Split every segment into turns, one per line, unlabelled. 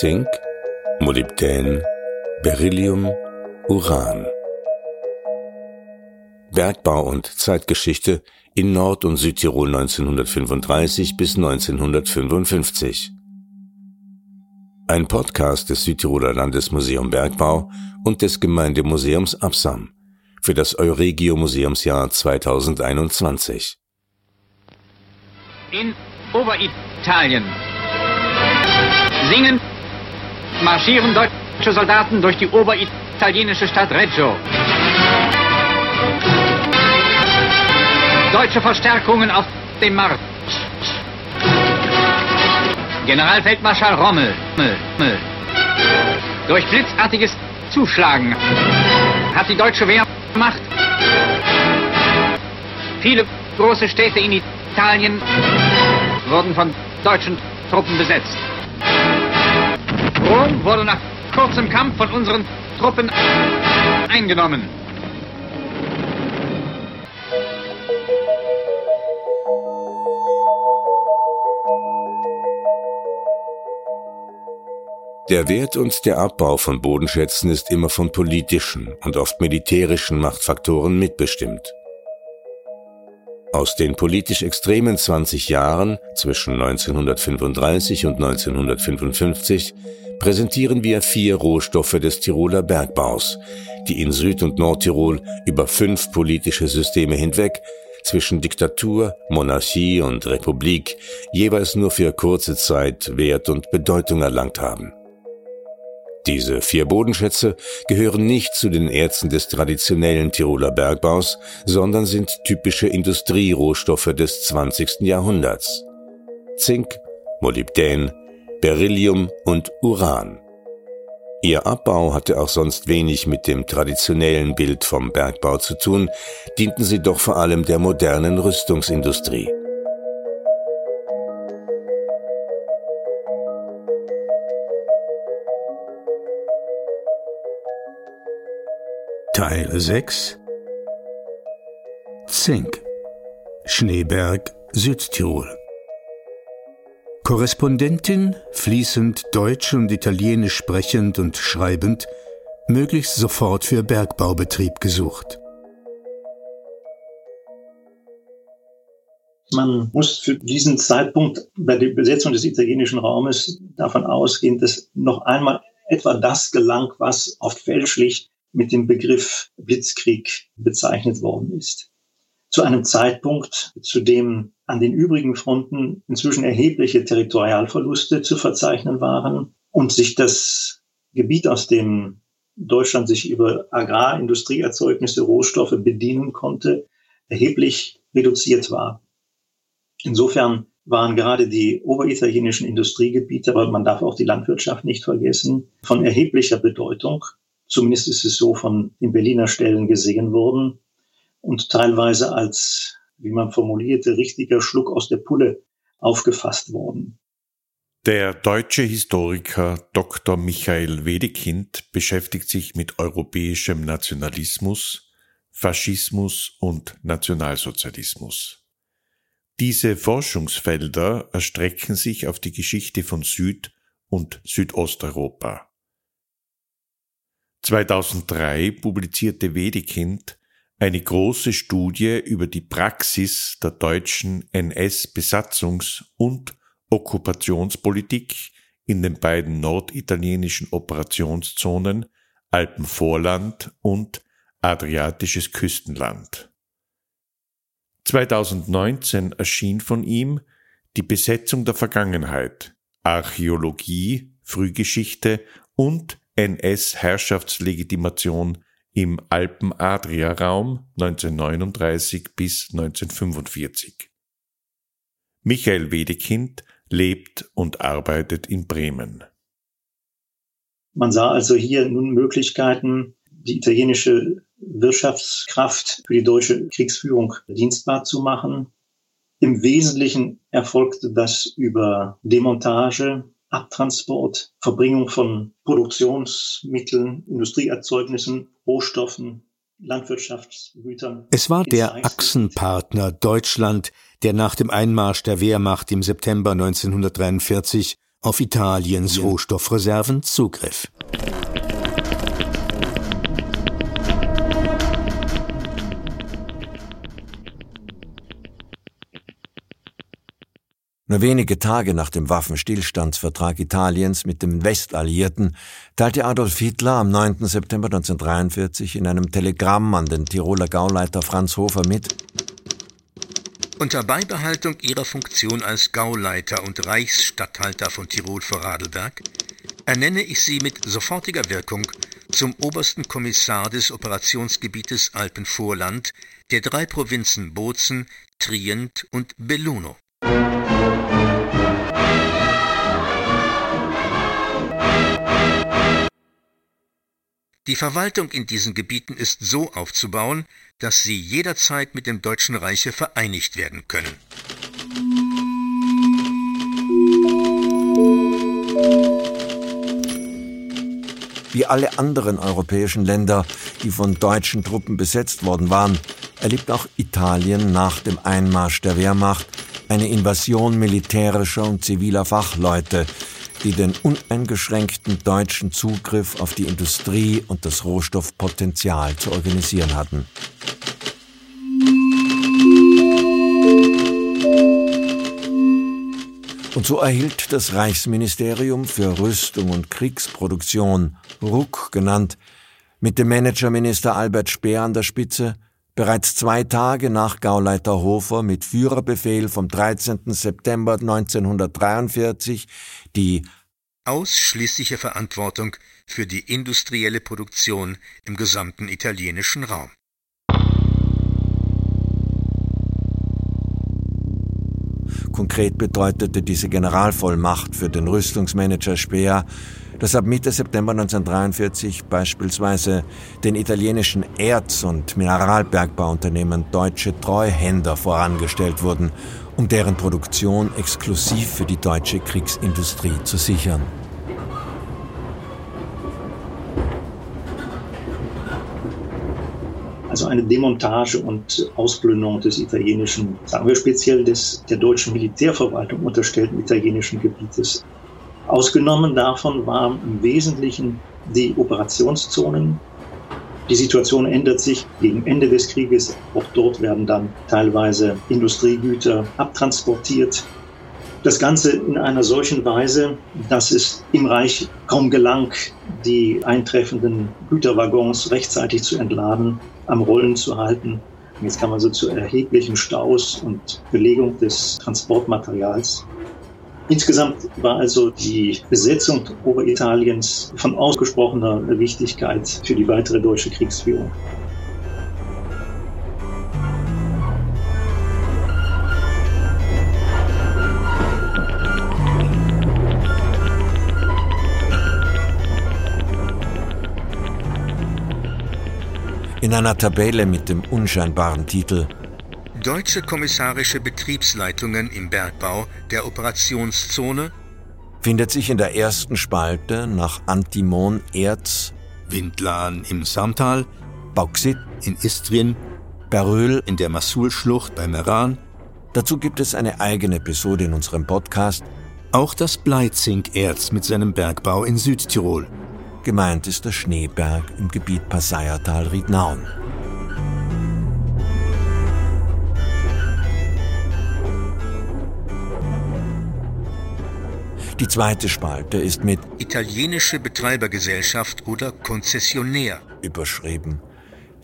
Zink, Molybdän, Beryllium, Uran. Bergbau und Zeitgeschichte in Nord- und Südtirol 1935 bis 1955. Ein Podcast des Südtiroler Landesmuseum Bergbau und des Gemeindemuseums Absam für das Euregio Museumsjahr 2021.
In Oberitalien singen, marschieren deutsche Soldaten durch die oberitalienische Stadt Reggio. Deutsche Verstärkungen auf dem Marsch. Generalfeldmarschall Rommel durch blitzartiges Zuschlagen hat die deutsche Wehrmacht viele große Städte in Italien wurden von deutschen Truppen besetzt. Rom wurde nach kurzem Kampf von unseren Truppen eingenommen.
Der Wert und der Abbau von Bodenschätzen ist immer von politischen und oft militärischen Machtfaktoren mitbestimmt. Aus den politisch extremen 20 Jahren zwischen 1935 und 1955 präsentieren wir vier Rohstoffe des Tiroler Bergbaus, die in Süd- und Nordtirol über fünf politische Systeme hinweg zwischen Diktatur, Monarchie und Republik jeweils nur für kurze Zeit Wert und Bedeutung erlangt haben. Diese vier Bodenschätze gehören nicht zu den Erzen des traditionellen Tiroler Bergbaus, sondern sind typische Industrierohstoffe des 20. Jahrhunderts. Zink, Molybdän, Beryllium und Uran. Ihr Abbau hatte auch sonst wenig mit dem traditionellen Bild vom Bergbau zu tun, dienten sie doch vor allem der modernen Rüstungsindustrie.
Teil 6 Zink. Schneeberg, Südtirol. Korrespondentin, fließend Deutsch und Italienisch sprechend und schreibend, möglichst sofort für Bergbaubetrieb gesucht.
Man muss für diesen Zeitpunkt bei der Besetzung des italienischen Raumes davon ausgehen, dass noch einmal etwa das gelang, was oft fälschlich mit dem Begriff Blitzkrieg bezeichnet worden ist. Zu einem Zeitpunkt, zu dem an den übrigen Fronten inzwischen erhebliche Territorialverluste zu verzeichnen waren und sich das Gebiet, aus dem Deutschland sich über Agrarindustrieerzeugnisse, Rohstoffe bedienen konnte, erheblich reduziert war. Insofern waren gerade die oberitalienischen Industriegebiete, aber man darf auch die Landwirtschaft nicht vergessen, von erheblicher Bedeutung zumindest ist es so von den Berliner Stellen gesehen worden und teilweise als, wie man formulierte, richtiger Schluck aus der Pulle aufgefasst worden.
Der deutsche Historiker Dr. Michael Wedekind beschäftigt sich mit europäischem Nationalismus, Faschismus und Nationalsozialismus. Diese Forschungsfelder erstrecken sich auf die Geschichte von Süd- und Südosteuropa. 2003 publizierte Wedekind eine große Studie über die Praxis der deutschen NS-Besatzungs- und Okkupationspolitik in den beiden norditalienischen Operationszonen Alpenvorland und Adriatisches Küstenland. 2019 erschien von ihm die Besetzung der Vergangenheit, Archäologie, Frühgeschichte und NS-Herrschaftslegitimation im Alpen-Adria-Raum 1939 bis 1945. Michael Wedekind lebt und arbeitet in Bremen.
Man sah also hier nun Möglichkeiten, die italienische Wirtschaftskraft für die deutsche Kriegsführung dienstbar zu machen. Im Wesentlichen erfolgte das über Demontage, Abtransport, Verbringung von Produktionsmitteln, Industrieerzeugnissen, Rohstoffen, Landwirtschaftsgütern.
Es war der Achsenpartner Deutschland, der nach dem Einmarsch der Wehrmacht im September 1943
auf Italiens Rohstoffreserven Zugriff.
Nur wenige Tage nach dem Waffenstillstandsvertrag Italiens mit den Westalliierten teilte Adolf Hitler am 9. September 1943 in einem Telegramm an den Tiroler Gauleiter Franz Hofer mit,
unter Beibehaltung ihrer Funktion als Gauleiter und Reichsstatthalter von Tirol Vorarlberg ernenne ich sie mit sofortiger Wirkung zum obersten Kommissar des Operationsgebietes Alpenvorland der drei Provinzen Bozen, Trient und Belluno. Die Verwaltung in diesen Gebieten ist so aufzubauen, dass sie jederzeit mit dem Deutschen Reiche vereinigt werden können.
Wie alle anderen europäischen Länder, die von deutschen Truppen besetzt worden waren, erlebt auch Italien nach dem Einmarsch der Wehrmacht eine Invasion militärischer und ziviler Fachleute, die den uneingeschränkten deutschen Zugriff auf die Industrie und das Rohstoffpotenzial zu organisieren hatten. Und so erhielt das Reichsministerium für Rüstung und Kriegsproduktion, RUK genannt, mit dem Managerminister Albert Speer an der Spitze, bereits zwei Tage nach Gauleiter Hofer mit Führerbefehl vom 13. September 1943 die
ausschließliche Verantwortung für die industrielle Produktion im gesamten italienischen Raum.
Konkret bedeutete diese Generalvollmacht für den Rüstungsmanager Speer, dass ab Mitte September 1943 beispielsweise den italienischen Erz- und Mineralbergbauunternehmen deutsche Treuhänder vorangestellt wurden, um deren Produktion exklusiv für die deutsche Kriegsindustrie zu sichern.
Also eine Demontage und Ausplünderung des italienischen, sagen wir speziell des der deutschen Militärverwaltung unterstellten italienischen Gebietes. Ausgenommen davon waren im Wesentlichen die Operationszonen. Die Situation ändert sich gegen Ende des Krieges. Auch dort werden dann teilweise Industriegüter abtransportiert. Das Ganze in einer solchen Weise, dass es im Reich kaum gelang, die eintreffenden Güterwaggons rechtzeitig zu entladen, am Rollen zu halten. Jetzt kam also zu erheblichen Staus und Belegung des Transportmaterials. Insgesamt war also die Besetzung Oberitaliens von ausgesprochener Wichtigkeit für die weitere deutsche Kriegsführung.
In einer Tabelle mit dem unscheinbaren Titel
Deutsche kommissarische Betriebsleitungen im Bergbau der Operationszone
findet sich in der ersten Spalte nach Antimon Erz,
Windlan im Samtal,
Bauxit
in Istrien,
Beryl
in der Massulschlucht bei Meran.
Dazu gibt es eine eigene Episode in unserem Podcast.
Auch das Bleizinkerz mit seinem Bergbau in Südtirol.
Gemeint ist der Schneeberg im Gebiet Passaiertal-Riednauen. Die zweite Spalte ist mit
Italienische Betreibergesellschaft oder Konzessionär
überschrieben.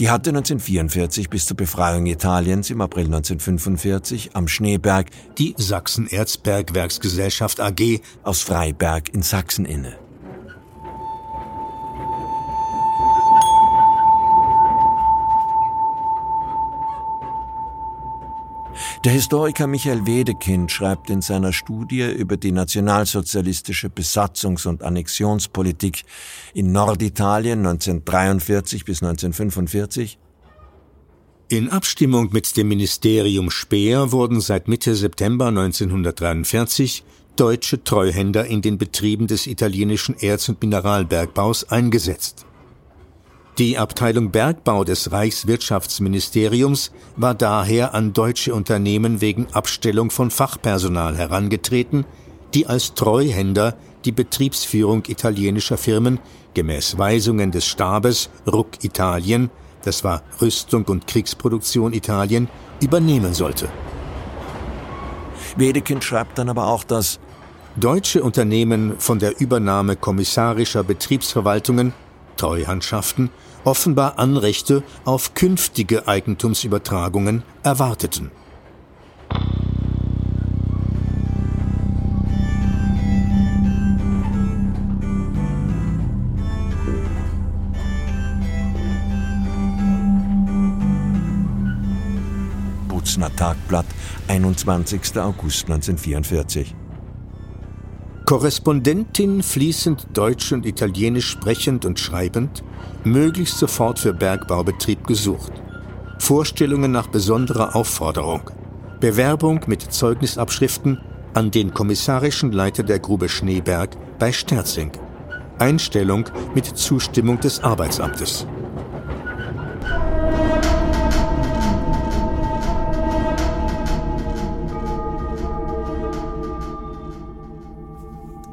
Die hatte 1944 bis zur Befreiung Italiens im April 1945 am Schneeberg
die Sachsen-Erzbergwerksgesellschaft AG
aus Freiberg in Sachsen inne. Der Historiker Michael Wedekind schreibt in seiner Studie über die nationalsozialistische Besatzungs- und Annexionspolitik in Norditalien 1943 bis 1945
in Abstimmung mit dem Ministerium Speer wurden seit Mitte September 1943 deutsche Treuhänder in den Betrieben des italienischen Erz- und Mineralbergbaus eingesetzt. Die Abteilung Bergbau des Reichswirtschaftsministeriums war daher an deutsche Unternehmen wegen Abstellung von Fachpersonal herangetreten, die als Treuhänder die Betriebsführung italienischer Firmen gemäß Weisungen des Stabes Ruck Italien, das war Rüstung und Kriegsproduktion Italien, übernehmen sollte.
Wedekind schreibt dann aber auch, dass
deutsche Unternehmen von der Übernahme kommissarischer Betriebsverwaltungen, Treuhandschaften, offenbar Anrechte auf künftige Eigentumsübertragungen erwarteten.
Bozener Tagblatt, 21. August 1944.
Korrespondentin fließend Deutsch und Italienisch sprechend und schreibend, möglichst sofort für Bergbaubetrieb gesucht. Vorstellungen nach besonderer Aufforderung. Bewerbung mit Zeugnisabschriften an den kommissarischen Leiter der Grube Schneeberg bei Sterzing. Einstellung mit Zustimmung des Arbeitsamtes.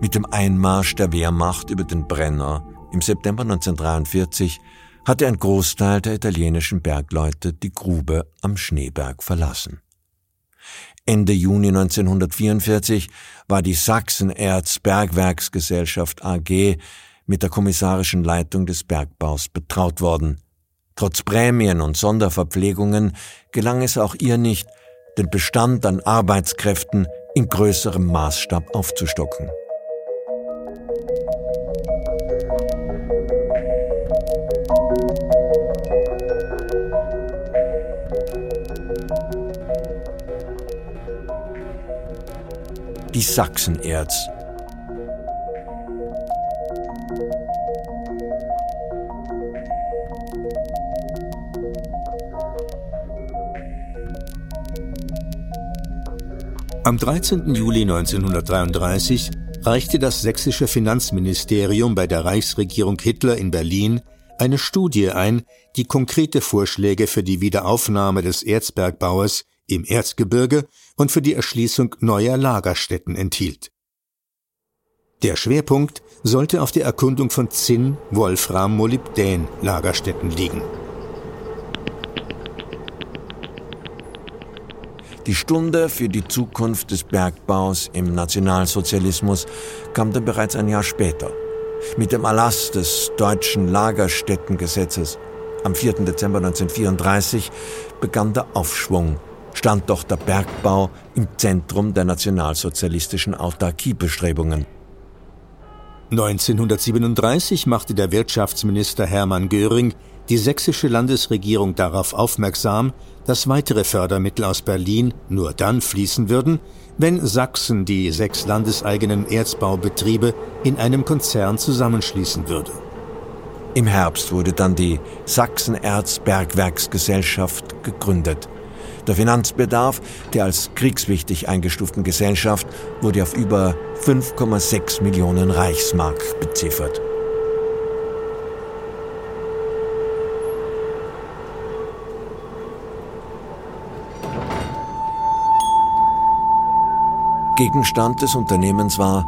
Mit dem Einmarsch der Wehrmacht über den Brenner im September 1943 hatte ein Großteil der italienischen Bergleute die Grube am Schneeberg verlassen. Ende Juni 1944 war die Sachsenerz Bergwerksgesellschaft AG mit der kommissarischen Leitung des Bergbaus betraut worden. Trotz Prämien und Sonderverpflegungen gelang es auch ihr nicht, den Bestand an Arbeitskräften in größerem Maßstab aufzustocken. Sachsenerz.
Am 13. Juli 1933 reichte das sächsische Finanzministerium bei der Reichsregierung Hitler in Berlin eine Studie ein, die konkrete Vorschläge für die Wiederaufnahme des Erzbergbauers im Erzgebirge und für die Erschließung neuer Lagerstätten enthielt. Der Schwerpunkt sollte auf der Erkundung von Zinn, Wolfram, Molybdän Lagerstätten liegen.
Die Stunde für die Zukunft des Bergbaus im Nationalsozialismus kam dann bereits ein Jahr später. Mit dem Erlass des deutschen Lagerstättengesetzes am 4. Dezember 1934 begann der Aufschwung stand doch der Bergbau im Zentrum der nationalsozialistischen Autarkiebestrebungen.
1937 machte der Wirtschaftsminister Hermann Göring die sächsische Landesregierung darauf aufmerksam, dass weitere Fördermittel aus Berlin nur dann fließen würden, wenn Sachsen die sechs landeseigenen Erzbaubetriebe in einem Konzern zusammenschließen würde.
Im Herbst wurde dann die Sachsen-Erz-Bergwerksgesellschaft gegründet. Der Finanzbedarf der als kriegswichtig eingestuften Gesellschaft wurde auf über 5,6 Millionen Reichsmark beziffert. Gegenstand des Unternehmens war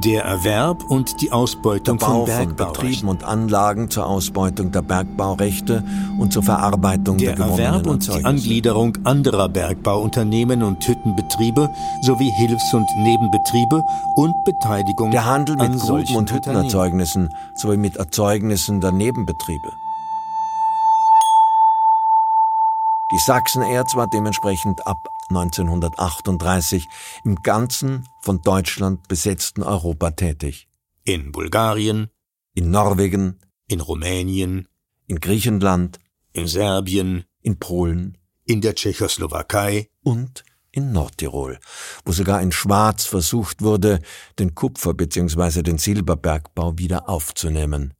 der Erwerb und die Ausbeutung
der Bau
von,
von Betrieben und Anlagen zur Ausbeutung der Bergbaurechte und zur Verarbeitung der,
der Erwerb und die Angliederung anderer Bergbauunternehmen und Hüttenbetriebe sowie Hilfs- und Nebenbetriebe und Beteiligung
der Handel mit Gruben- und Hüttenerzeugnissen sowie mit Erzeugnissen der Nebenbetriebe. Die Sachsenerz war dementsprechend ab 1938 im ganzen von Deutschland besetzten Europa tätig.
In Bulgarien,
in Norwegen,
in Rumänien,
in Griechenland,
in Serbien,
in Polen,
in der Tschechoslowakei
und in Nordtirol, wo sogar in Schwarz versucht wurde, den Kupfer- bzw. den Silberbergbau wieder aufzunehmen.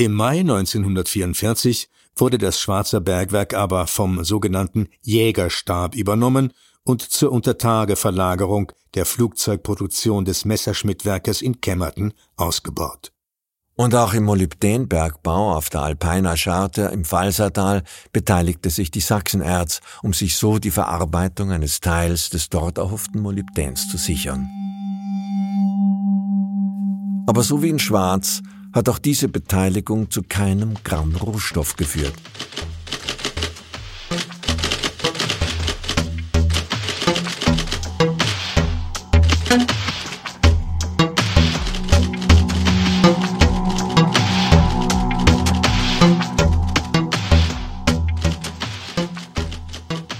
Im Mai 1944 wurde das Schwarzer Bergwerk aber vom sogenannten Jägerstab übernommen und zur Untertageverlagerung der Flugzeugproduktion des Messerschmittwerkes in Kemmerton ausgebaut.
Und auch im Molybdenbergbau auf der Alpeiner Scharte im Pfalzertal beteiligte sich die Sachsenerz, um sich so die Verarbeitung eines Teils des dort erhofften Molybdens zu sichern. Aber so wie in Schwarz hat auch diese Beteiligung zu keinem Gramm Rohstoff geführt.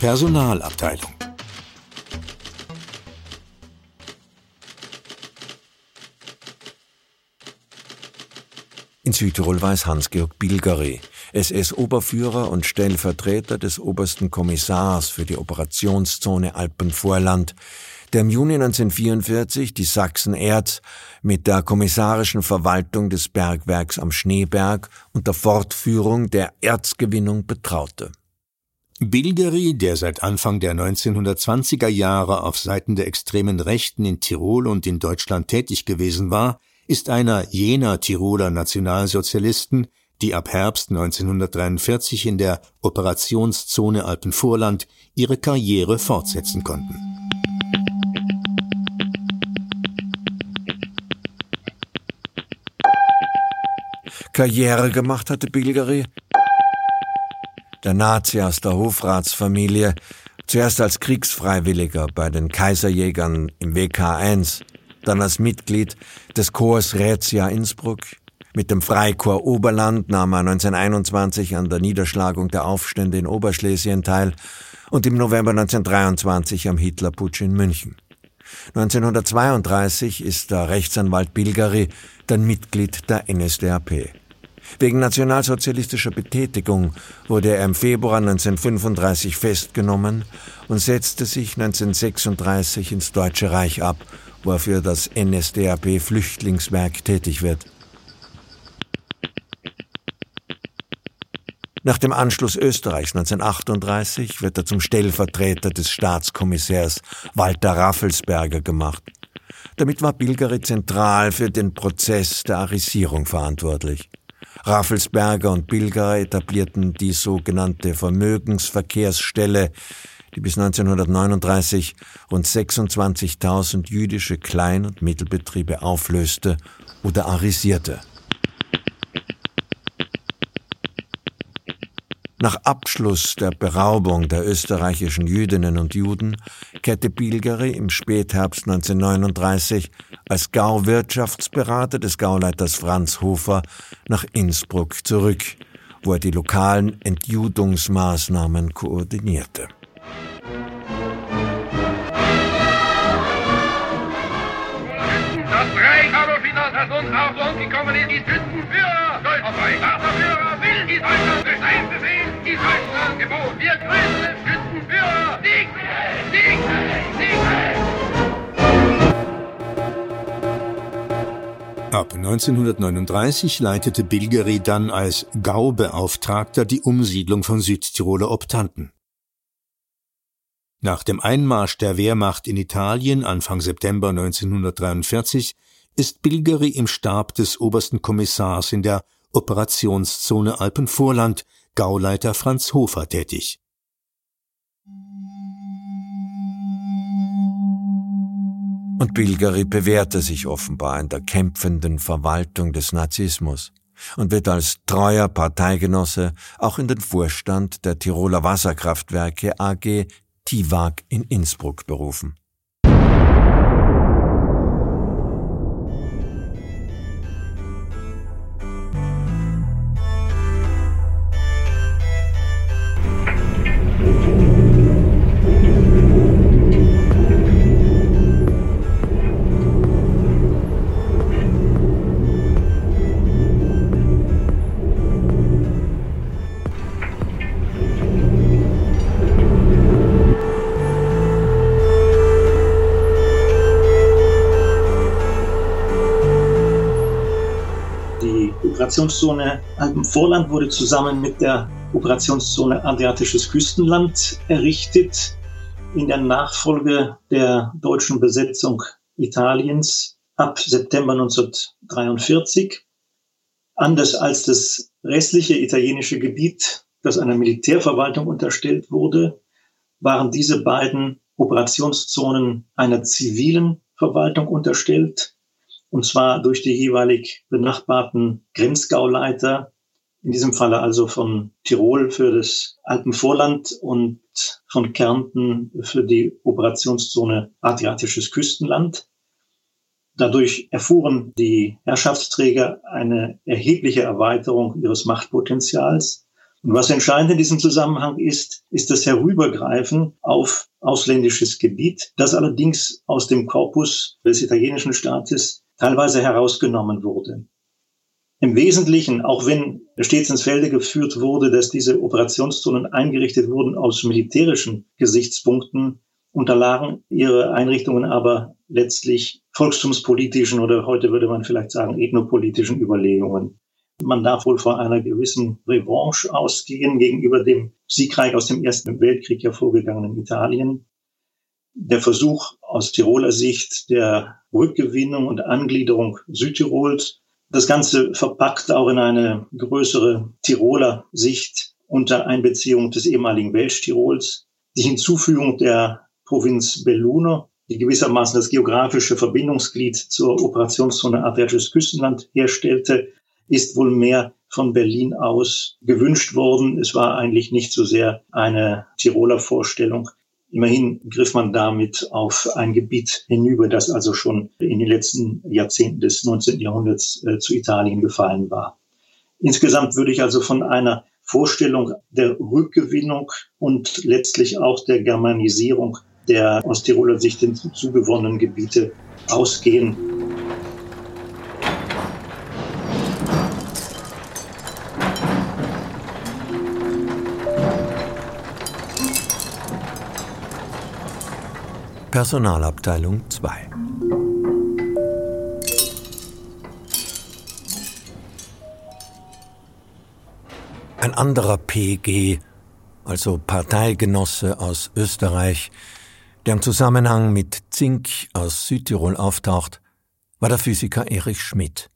Personalabteilung.
In Südtirol war es Hans-Georg Bilgeri, SS-Oberführer und Stellvertreter des obersten Kommissars für die Operationszone Alpenvorland, der im Juni 1944 die Sachsen-Erz mit der kommissarischen Verwaltung des Bergwerks am Schneeberg und der Fortführung der Erzgewinnung betraute.
Bilgeri, der seit Anfang der 1920er Jahre auf Seiten der extremen Rechten in Tirol und in Deutschland tätig gewesen war, ist einer jener Tiroler Nationalsozialisten, die ab Herbst 1943 in der Operationszone Alpenvorland ihre Karriere fortsetzen konnten.
Karriere gemacht hatte Bilgeri der Nazi aus der Hofratsfamilie, zuerst als Kriegsfreiwilliger bei den Kaiserjägern im WK1, dann als Mitglied des Chors Rätia Innsbruck. Mit dem Freikorps Oberland nahm er 1921 an der Niederschlagung der Aufstände in Oberschlesien teil und im November 1923 am Hitlerputsch in München. 1932 ist der Rechtsanwalt Bilgeri dann Mitglied der NSDAP. Wegen nationalsozialistischer Betätigung wurde er im Februar 1935 festgenommen und setzte sich 1936 ins Deutsche Reich ab, wo er für das NSDAP Flüchtlingswerk tätig wird. Nach dem Anschluss Österreichs 1938 wird er zum Stellvertreter des Staatskommissärs Walter Raffelsberger gemacht. Damit war Bilgeri zentral für den Prozess der Arisierung verantwortlich. Raffelsberger und Bilger etablierten die sogenannte Vermögensverkehrsstelle, die bis 1939 rund 26.000 jüdische Klein- und Mittelbetriebe auflöste oder arisierte. Nach Abschluss der Beraubung der österreichischen Jüdinnen und Juden kehrte Bilgeri im Spätherbst 1939 als Gauwirtschaftsberater des Gauleiters Franz Hofer nach Innsbruck zurück, wo er die lokalen Entjudungsmaßnahmen koordinierte.
Das Reich Adolfinas, das uns auf Lohn gekommen ist, ist Stolzerfrei, Führer.
Ab 1939 leitete Bilgeri dann als Gaubeauftragter die Umsiedlung von Südtiroler Optanten. Nach dem Einmarsch der Wehrmacht in Italien Anfang September 1943 ist Bilgeri im Stab des obersten Kommissars in der Operationszone Alpenvorland, Gauleiter Franz Hofer tätig.
Und Bilgeri bewährte sich offenbar in der kämpfenden Verwaltung des Nazismus und wird als treuer Parteigenosse auch in den Vorstand der Tiroler Wasserkraftwerke AG TIWAG in Innsbruck berufen.
Operationszone Alpenvorland wurde zusammen mit der Operationszone Adriatisches Küstenland errichtet. In der Nachfolge der deutschen Besetzung Italiens ab September 1943. Anders als das restliche italienische Gebiet, das einer Militärverwaltung unterstellt wurde, waren diese beiden Operationszonen einer zivilen Verwaltung unterstellt, und zwar durch die jeweilig benachbarten Grenzgauleiter, in diesem Falle also von Tirol für das Alpenvorland und von Kärnten für die Operationszone Adriatisches Küstenland. Dadurch erfuhren die Herrschaftsträger eine erhebliche Erweiterung ihres Machtpotenzials. Und was entscheidend in diesem Zusammenhang ist, ist das Herübergreifen auf ausländisches Gebiet, das allerdings aus dem Korpus des italienischen Staates teilweise herausgenommen wurde. Im Wesentlichen, auch wenn stets ins Felde geführt wurde, dass diese Operationszonen eingerichtet wurden aus militärischen Gesichtspunkten, unterlagen ihre Einrichtungen aber letztlich volkstumspolitischen oder heute würde man vielleicht sagen ethnopolitischen Überlegungen. Man darf wohl von einer gewissen Revanche ausgehen gegenüber dem siegreich aus dem Ersten Weltkrieg hervorgegangenen Italien. Der Versuch aus Tiroler Sicht der Rückgewinnung und Angliederung Südtirols, das Ganze verpackt auch in eine größere Tiroler Sicht unter Einbeziehung des ehemaligen Welsch-Tirols, die Hinzufügung der Provinz Belluno, die gewissermaßen das geografische Verbindungsglied zur Operationszone Adriatisches Küstenland herstellte, ist wohl mehr von Berlin aus gewünscht worden. Es war eigentlich nicht so sehr eine Tiroler Vorstellung. Immerhin griff man damit auf ein Gebiet hinüber, das also schon in den letzten Jahrzehnten des 19. Jahrhunderts äh, zu Italien gefallen war. Insgesamt würde ich also von einer Vorstellung der Rückgewinnung und letztlich auch der Germanisierung der aus Tiroler Sicht hinzugewonnenen Gebiete ausgehen.
Personalabteilung 2 Ein anderer PG, also Parteigenosse aus Österreich, der im Zusammenhang mit Zink aus Südtirol auftaucht, war der Physiker Erich Schmidt.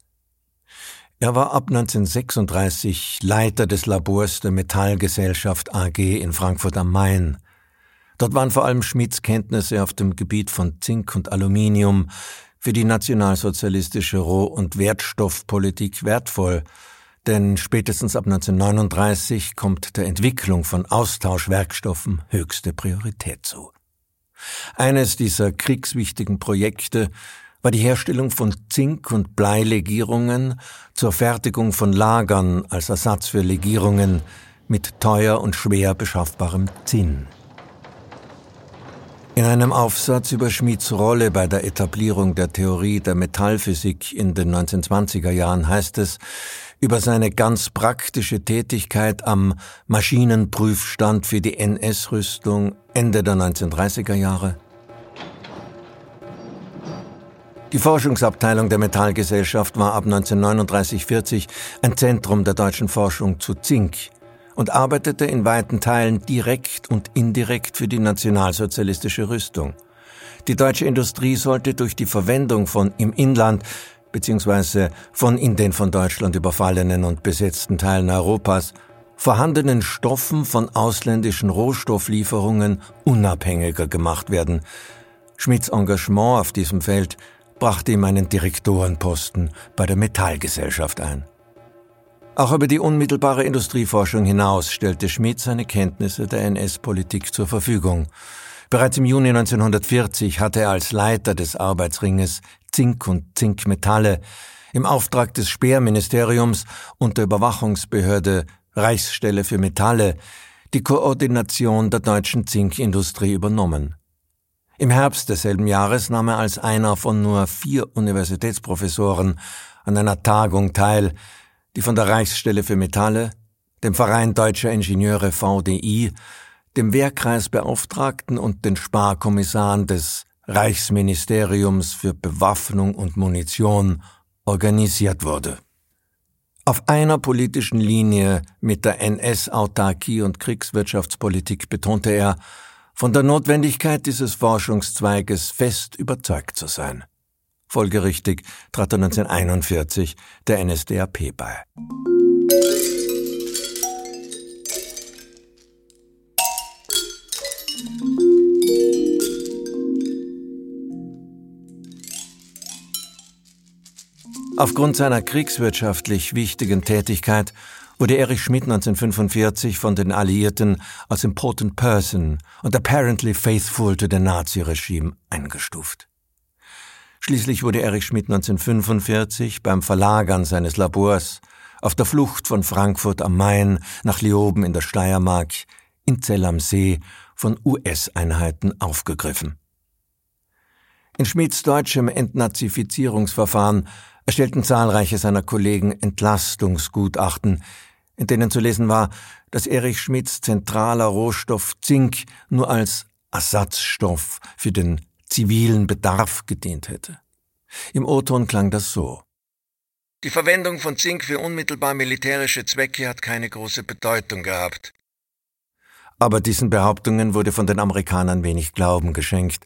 Er war ab 1936 Leiter des Labors der Metallgesellschaft AG in Frankfurt am Main. Dort waren vor allem Schmidts Kenntnisse auf dem Gebiet von Zink und Aluminium für die nationalsozialistische Roh- und Wertstoffpolitik wertvoll, denn spätestens ab 1939 kommt der Entwicklung von Austauschwerkstoffen höchste Priorität zu. Eines dieser kriegswichtigen Projekte war die Herstellung von Zink- und Bleilegierungen zur Fertigung von Lagern als Ersatz für Legierungen mit teuer und schwer beschaffbarem Zinn. In einem Aufsatz über Schmieds Rolle bei der Etablierung der Theorie der Metallphysik in den 1920er Jahren heißt es, über seine ganz praktische Tätigkeit am Maschinenprüfstand für die NS-Rüstung Ende der 1930er Jahre. Die Forschungsabteilung der Metallgesellschaft war ab 1939-40 ein Zentrum der deutschen Forschung zu Zink und arbeitete in weiten Teilen direkt und indirekt für die nationalsozialistische Rüstung. Die deutsche Industrie sollte durch die Verwendung von im Inland beziehungsweise von in den von Deutschland überfallenen und besetzten Teilen Europas vorhandenen Stoffen von ausländischen Rohstofflieferungen unabhängiger gemacht werden. Schmidts Engagement auf diesem Feld brachte ihm einen Direktorenposten bei der Metallgesellschaft ein. Auch über die unmittelbare Industrieforschung hinaus stellte Schmidt seine Kenntnisse der NS-Politik zur Verfügung. Bereits im Juni 1940 hatte er als Leiter des Arbeitsringes Zink und Zinkmetalle im Auftrag des Speerministeriums und der Überwachungsbehörde Reichsstelle für Metalle die Koordination der deutschen Zinkindustrie übernommen. Im Herbst desselben Jahres nahm er als einer von nur vier Universitätsprofessoren an einer Tagung teil, die von der Reichsstelle für Metalle, dem Verein Deutscher Ingenieure VDI, dem Wehrkreisbeauftragten und den Sparkommissaren des Reichsministeriums für Bewaffnung und Munition organisiert wurde. Auf einer politischen Linie mit der NS-Autarkie und Kriegswirtschaftspolitik betonte er, von der Notwendigkeit dieses Forschungszweiges fest überzeugt zu sein. Folgerichtig trat er 1941 der NSDAP bei. Aufgrund seiner kriegswirtschaftlich wichtigen Tätigkeit wurde Erich Schmidt 1945 von den Alliierten als Important Person und apparently faithful to the Nazi-Regime eingestuft. Schließlich wurde Erich Schmidt 1945 beim Verlagern seines Labors auf der Flucht von Frankfurt am Main nach Leoben in der Steiermark in Zell am See von US-Einheiten aufgegriffen. In Schmidts deutschem Entnazifizierungsverfahren erstellten zahlreiche seiner Kollegen Entlastungsgutachten, in denen zu lesen war, dass Erich Schmidts zentraler Rohstoff Zink nur als Ersatzstoff für den zivilen Bedarf gedient hätte. Im O-Ton klang das so. Die Verwendung von Zink für unmittelbar militärische Zwecke hat keine große Bedeutung gehabt. Aber diesen Behauptungen wurde von den Amerikanern wenig Glauben geschenkt,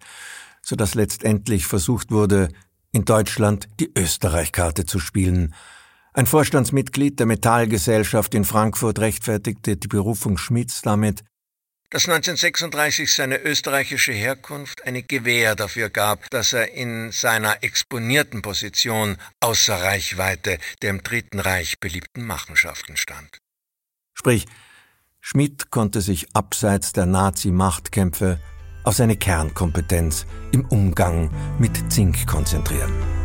so dass letztendlich versucht wurde, in Deutschland die Österreich-Karte zu spielen. Ein Vorstandsmitglied der Metallgesellschaft in Frankfurt rechtfertigte die Berufung Schmidts damit, dass 1936 seine österreichische Herkunft eine Gewähr dafür gab, dass er in seiner exponierten Position außer Reichweite der im Dritten Reich beliebten Machenschaften stand. Sprich, Schmidt konnte sich abseits der Nazi-Machtkämpfe auf seine Kernkompetenz im Umgang mit Zink konzentrieren.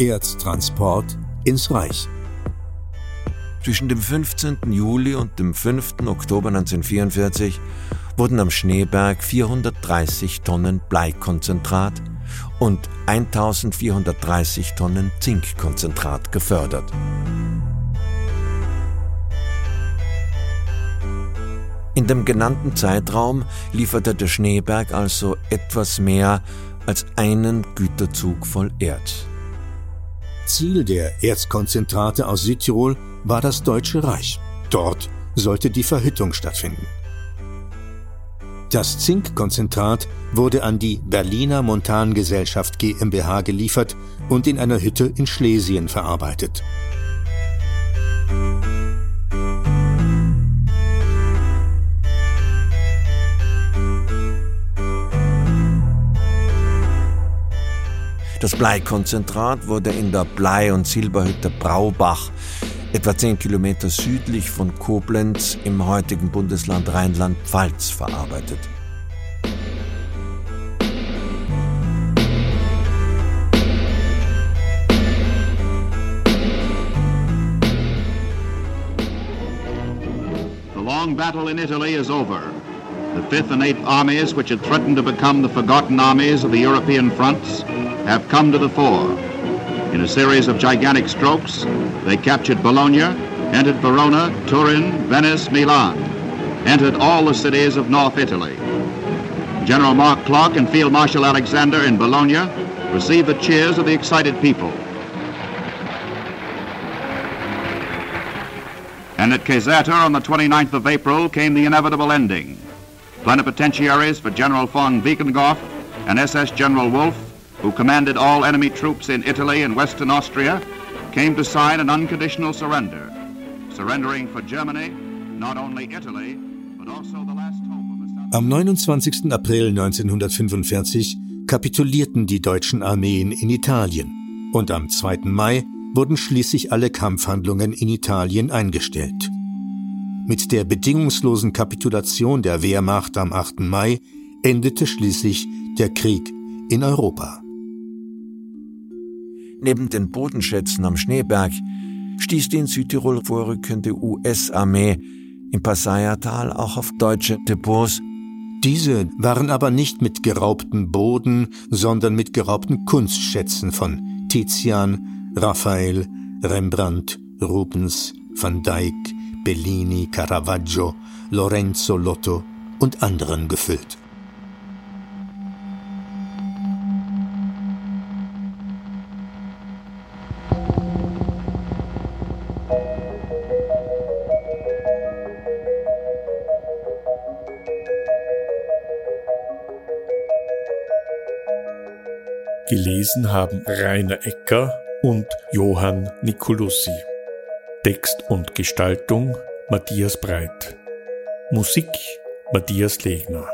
Erztransport ins Reich.
Zwischen dem 15. Juli und dem 5. Oktober 1944 wurden am Schneeberg 430 Tonnen Bleikonzentrat und 1430 Tonnen Zinkkonzentrat gefördert. In dem genannten Zeitraum lieferte der Schneeberg also etwas mehr als einen Güterzug voll Erz.
Ziel der Erzkonzentrate aus Südtirol war das Deutsche Reich. Dort sollte die Verhüttung stattfinden. Das Zinkkonzentrat wurde an die Berliner Montangesellschaft GmbH geliefert und in einer Hütte in Schlesien verarbeitet.
Das Bleikonzentrat wurde in der Blei- und Silberhütte Braubach etwa zehn Kilometer südlich von Koblenz im heutigen Bundesland Rheinland-Pfalz verarbeitet.
Long battle in Italy is over. The Fifth and Eighth Armies, which had threatened to become the forgotten armies of the European fronts, have come to the fore. In a series of gigantic strokes, they captured Bologna, entered Verona, Turin, Venice, Milan, entered all the cities of North Italy. General Mark Clark and Field Marshal Alexander in Bologna received the cheers of the excited people. And at Caserta on the 29th of April came the inevitable ending. Plenipotentiaries for General von Wiegenghoff and SS General Wolf who commanded all enemy troops in Italy and Western Austria, came to sign an unconditional surrender, surrendering for Germany not only Italy, but also the last hope of the
Am 29. April 1945 kapitulierten die deutschen Armeen in Italien und am 2. Mai wurden schließlich alle Kampfhandlungen in Italien eingestellt. Mit der bedingungslosen Kapitulation der Wehrmacht am 8. Mai endete schließlich der Krieg in Europa.
Neben den Bodenschätzen am Schneeberg stieß die in Südtirol vorrückende US-Armee im Passaiertal auch auf deutsche Depots.
Diese waren aber nicht mit geraubten Boden, sondern mit geraubten Kunstschätzen von Tizian, Raphael, Rembrandt, Rubens, Van Dyck, Bellini, Caravaggio, Lorenzo Lotto und anderen gefüllt.
Gelesen haben Rainer Ecker und Johann Nicolussi. Text und Gestaltung Matthias Breit. Musik Matthias Legner.